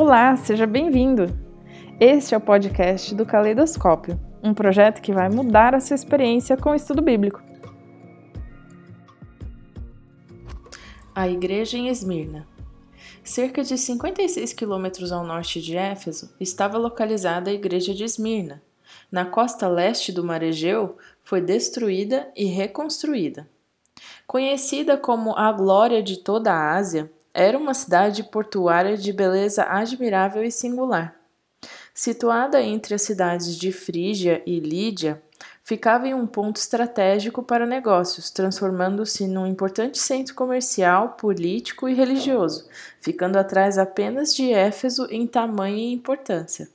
Olá, seja bem-vindo! Este é o podcast do Caleidoscópio, um projeto que vai mudar a sua experiência com o estudo bíblico. A Igreja em Esmirna. Cerca de 56 quilômetros ao norte de Éfeso estava localizada a Igreja de Esmirna. Na costa leste do Mar Egeu, foi destruída e reconstruída. Conhecida como a glória de toda a Ásia, era uma cidade portuária de beleza admirável e singular. Situada entre as cidades de Frígia e Lídia, ficava em um ponto estratégico para negócios, transformando-se num importante centro comercial, político e religioso, ficando atrás apenas de Éfeso em tamanho e importância.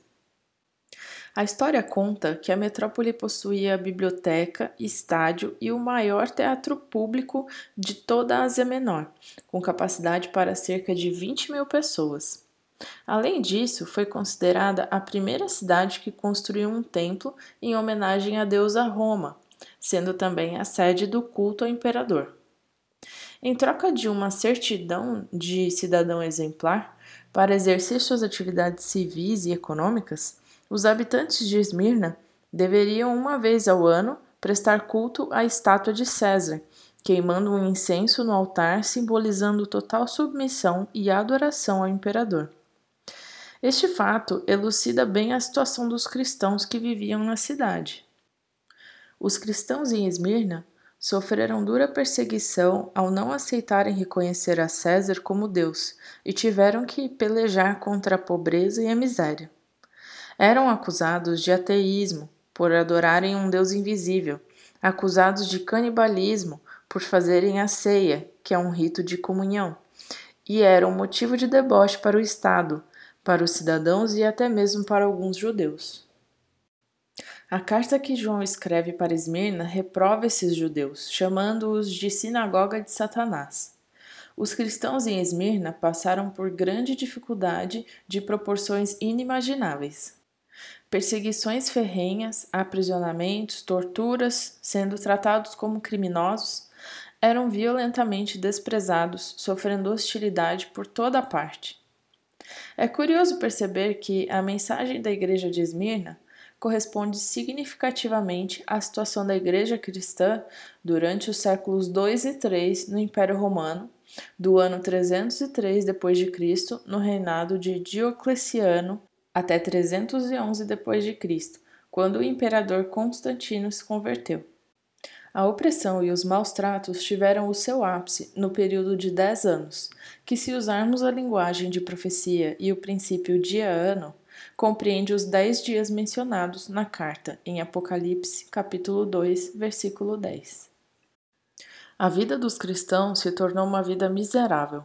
A história conta que a metrópole possuía biblioteca, estádio e o maior teatro público de toda a Ásia Menor, com capacidade para cerca de 20 mil pessoas. Além disso, foi considerada a primeira cidade que construiu um templo em homenagem à deusa Roma, sendo também a sede do culto ao imperador. Em troca de uma certidão de cidadão exemplar para exercer suas atividades civis e econômicas, os habitantes de Esmirna deveriam uma vez ao ano prestar culto à estátua de César, queimando um incenso no altar simbolizando total submissão e adoração ao imperador. Este fato elucida bem a situação dos cristãos que viviam na cidade. Os cristãos em Esmirna sofreram dura perseguição ao não aceitarem reconhecer a César como Deus e tiveram que pelejar contra a pobreza e a miséria. Eram acusados de ateísmo por adorarem um Deus invisível, acusados de canibalismo por fazerem a ceia, que é um rito de comunhão, e eram motivo de deboche para o Estado, para os cidadãos e até mesmo para alguns judeus. A carta que João escreve para Esmirna reprova esses judeus, chamando-os de sinagoga de Satanás. Os cristãos em Esmirna passaram por grande dificuldade de proporções inimagináveis perseguições ferrenhas, aprisionamentos, torturas, sendo tratados como criminosos, eram violentamente desprezados, sofrendo hostilidade por toda parte. É curioso perceber que a mensagem da Igreja de Esmirna corresponde significativamente à situação da Igreja cristã durante os séculos 2 e 3 no Império Romano, do ano 303 d.C., no reinado de Diocleciano até 311 d.C., quando o imperador Constantino se converteu. A opressão e os maus tratos tiveram o seu ápice no período de dez anos, que, se usarmos a linguagem de profecia e o princípio dia-ano, compreende os dez dias mencionados na carta em Apocalipse, capítulo 2, versículo 10. A vida dos cristãos se tornou uma vida miserável,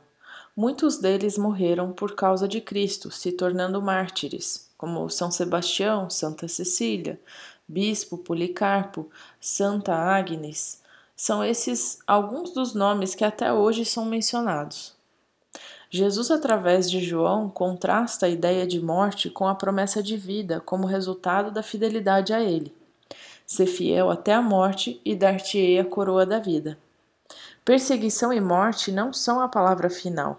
Muitos deles morreram por causa de Cristo, se tornando mártires, como São Sebastião, Santa Cecília, Bispo Policarpo, Santa Agnes. São esses alguns dos nomes que até hoje são mencionados. Jesus, através de João, contrasta a ideia de morte com a promessa de vida como resultado da fidelidade a Ele. Ser fiel até a morte e dar-te-ei a coroa da vida. Perseguição e morte não são a palavra final.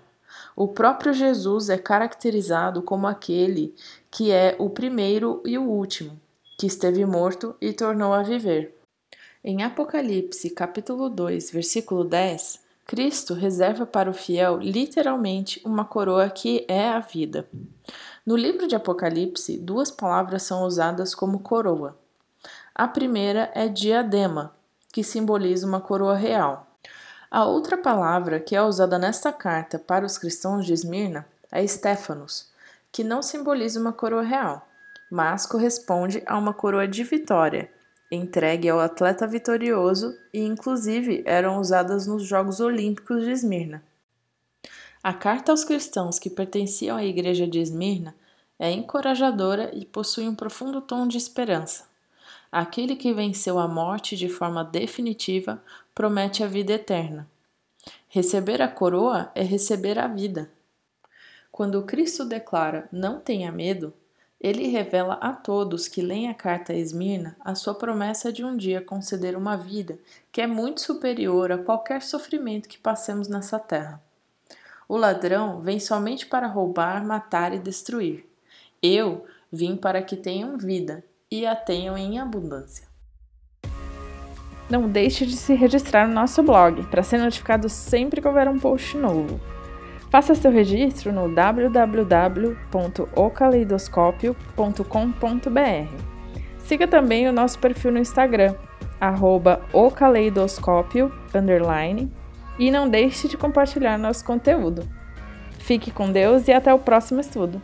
O próprio Jesus é caracterizado como aquele que é o primeiro e o último, que esteve morto e tornou a viver. Em Apocalipse, capítulo 2, versículo 10, Cristo reserva para o fiel literalmente uma coroa que é a vida. No livro de Apocalipse, duas palavras são usadas como coroa. A primeira é diadema, que simboliza uma coroa real. A outra palavra que é usada nesta carta para os cristãos de Esmirna é Stefanos, que não simboliza uma coroa real, mas corresponde a uma coroa de vitória, entregue ao atleta vitorioso e, inclusive, eram usadas nos Jogos Olímpicos de Esmirna. A carta aos cristãos que pertenciam à igreja de Esmirna é encorajadora e possui um profundo tom de esperança. Aquele que venceu a morte de forma definitiva promete a vida eterna. Receber a coroa é receber a vida. Quando Cristo declara não tenha medo, ele revela a todos que leem a carta a Esmirna a sua promessa de um dia conceder uma vida que é muito superior a qualquer sofrimento que passemos nessa terra. O ladrão vem somente para roubar, matar e destruir. Eu vim para que tenham vida e a tenham em abundância. Não deixe de se registrar no nosso blog para ser notificado sempre que houver um post novo. Faça seu registro no www.ocaleidoscópio.com.br. Siga também o nosso perfil no Instagram, arroba e não deixe de compartilhar nosso conteúdo. Fique com Deus e até o próximo estudo!